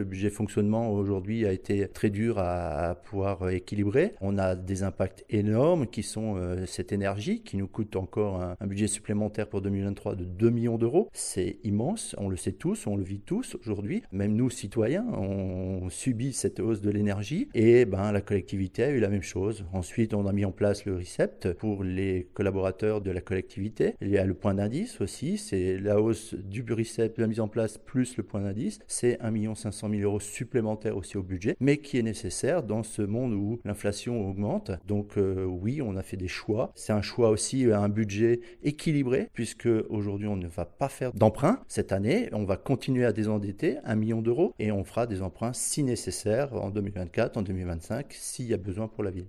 le budget fonctionnement aujourd'hui a été très dur à, pouvoir équilibrer. On a des impacts énormes qui sont cette énergie qui nous coûte encore un, budget supplémentaire pour 2023 de 2 millions d'euros. C'est immense, on le sait tous, on le vit tous aujourd'hui. Même nous, citoyens, on subit cette hausse de l'énergie et ben, la collectivité a eu la même chose. Ensuite, on a mis en place le RECEPT pour les collaborateurs de la collectivité. Il y a le point d'indice aussi, c'est la hausse du RECEPT, la mise en place plus le point d'indice. C'est 1 500 000 euros supplémentaires aussi au budget, mais qui est nécessaire dans ce monde où l'inflation augmente. Donc euh, oui, on a fait des choix. C'est un choix aussi, un budget équilibré, puisque aujourd'hui on ne va pas faire d'emprunt cette année. On va continuer à désendetter 1 million d'euros et on fera des emprunts si nécessaire en 2024, en 2025, s'il y a besoin pour la ville.